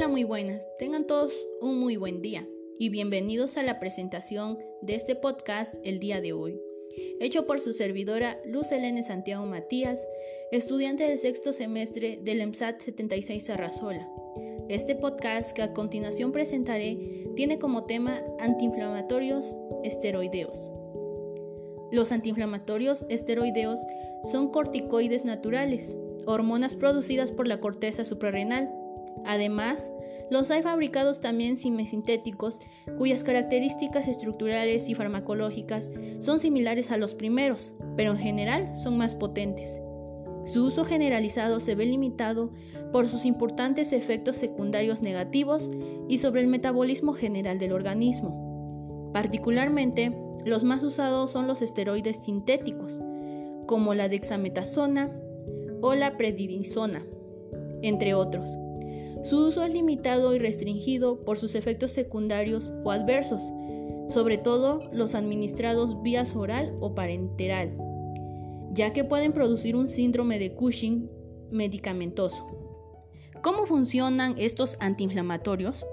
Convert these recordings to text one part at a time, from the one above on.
Hola, muy buenas. Tengan todos un muy buen día y bienvenidos a la presentación de este podcast el día de hoy, hecho por su servidora Luz Elene Santiago Matías, estudiante del sexto semestre del EMSAT 76 Arrazola. Este podcast que a continuación presentaré tiene como tema antiinflamatorios esteroideos. Los antiinflamatorios esteroideos son corticoides naturales, hormonas producidas por la corteza suprarrenal Además, los hay fabricados también semisintéticos, cuyas características estructurales y farmacológicas son similares a los primeros, pero en general son más potentes. Su uso generalizado se ve limitado por sus importantes efectos secundarios negativos y sobre el metabolismo general del organismo. Particularmente, los más usados son los esteroides sintéticos, como la dexametasona o la prednisona, entre otros. Su uso es limitado y restringido por sus efectos secundarios o adversos, sobre todo los administrados vía oral o parenteral, ya que pueden producir un síndrome de Cushing medicamentoso. ¿Cómo funcionan estos antiinflamatorios?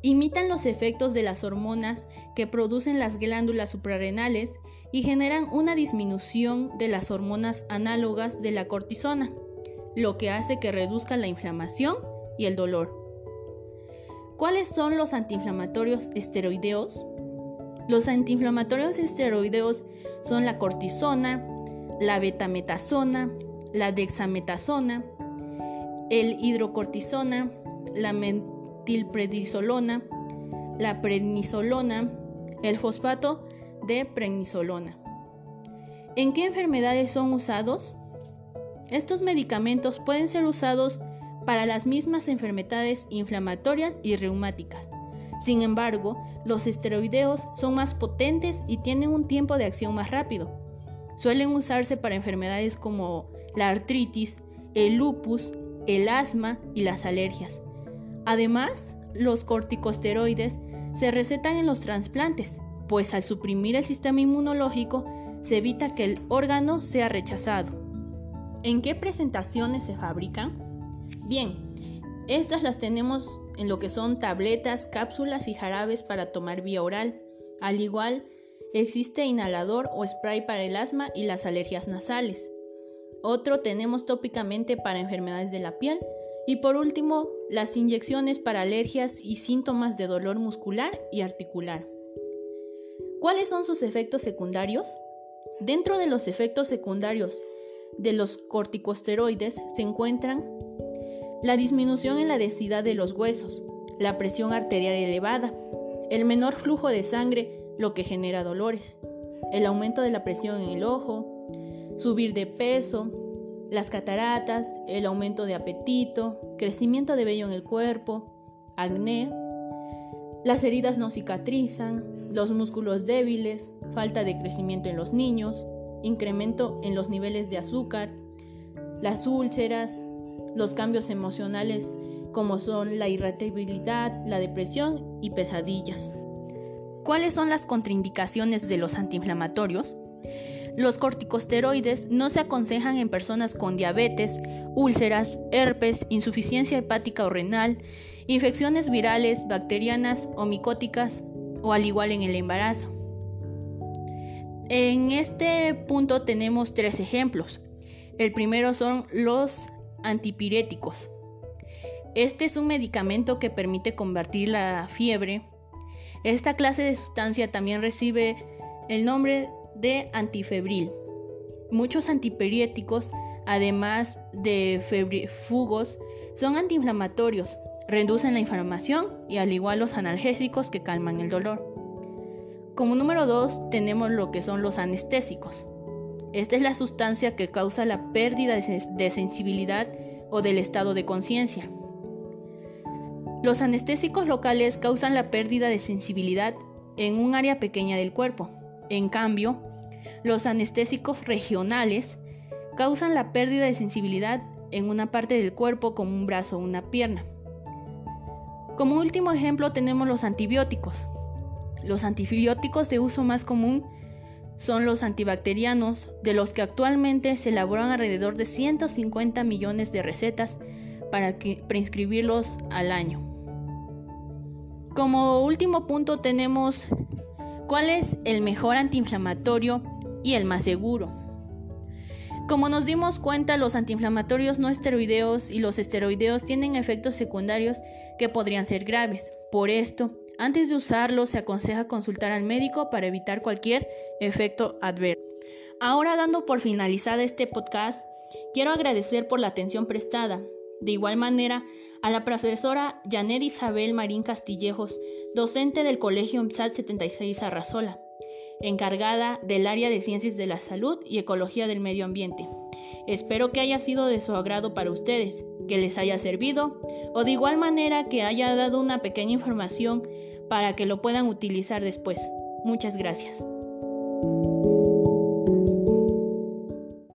Imitan los efectos de las hormonas que producen las glándulas suprarrenales y generan una disminución de las hormonas análogas de la cortisona, lo que hace que reduzca la inflamación y el dolor. ¿Cuáles son los antiinflamatorios esteroideos? Los antiinflamatorios esteroideos son la cortisona, la betametasona, la dexametasona, el hidrocortisona, la metilprednisolona, la prednisolona, el fosfato de prednisolona. ¿En qué enfermedades son usados? Estos medicamentos pueden ser usados para las mismas enfermedades inflamatorias y reumáticas. Sin embargo, los esteroideos son más potentes y tienen un tiempo de acción más rápido. Suelen usarse para enfermedades como la artritis, el lupus, el asma y las alergias. Además, los corticosteroides se recetan en los trasplantes, pues al suprimir el sistema inmunológico se evita que el órgano sea rechazado. ¿En qué presentaciones se fabrican? Bien, estas las tenemos en lo que son tabletas, cápsulas y jarabes para tomar vía oral. Al igual, existe inhalador o spray para el asma y las alergias nasales. Otro tenemos tópicamente para enfermedades de la piel. Y por último, las inyecciones para alergias y síntomas de dolor muscular y articular. ¿Cuáles son sus efectos secundarios? Dentro de los efectos secundarios de los corticosteroides se encuentran la disminución en la densidad de los huesos, la presión arterial elevada, el menor flujo de sangre, lo que genera dolores, el aumento de la presión en el ojo, subir de peso, las cataratas, el aumento de apetito, crecimiento de vello en el cuerpo, acné, las heridas no cicatrizan, los músculos débiles, falta de crecimiento en los niños, incremento en los niveles de azúcar, las úlceras, los cambios emocionales como son la irritabilidad, la depresión y pesadillas. ¿Cuáles son las contraindicaciones de los antiinflamatorios? Los corticosteroides no se aconsejan en personas con diabetes, úlceras, herpes, insuficiencia hepática o renal, infecciones virales, bacterianas o micóticas o al igual en el embarazo. En este punto tenemos tres ejemplos. El primero son los antipiréticos. Este es un medicamento que permite convertir la fiebre. Esta clase de sustancia también recibe el nombre de antifebril. Muchos antipiréticos, además de febrifugos, son antiinflamatorios, reducen la inflamación y al igual los analgésicos que calman el dolor. Como número 2 tenemos lo que son los anestésicos. Esta es la sustancia que causa la pérdida de sensibilidad o del estado de conciencia. Los anestésicos locales causan la pérdida de sensibilidad en un área pequeña del cuerpo. En cambio, los anestésicos regionales causan la pérdida de sensibilidad en una parte del cuerpo como un brazo o una pierna. Como último ejemplo tenemos los antibióticos. Los antibióticos de uso más común son los antibacterianos, de los que actualmente se elaboran alrededor de 150 millones de recetas para prescribirlos al año. Como último punto tenemos cuál es el mejor antiinflamatorio y el más seguro. Como nos dimos cuenta, los antiinflamatorios no esteroideos y los esteroideos tienen efectos secundarios que podrían ser graves. Por esto, antes de usarlos se aconseja consultar al médico para evitar cualquier efecto adverso. Ahora dando por finalizada este podcast, quiero agradecer por la atención prestada. De igual manera, a la profesora Janet Isabel Marín Castillejos, docente del Colegio MSAT 76 Arrazola, encargada del área de Ciencias de la Salud y Ecología del Medio Ambiente. Espero que haya sido de su agrado para ustedes, que les haya servido o de igual manera que haya dado una pequeña información para que lo puedan utilizar después. Muchas gracias.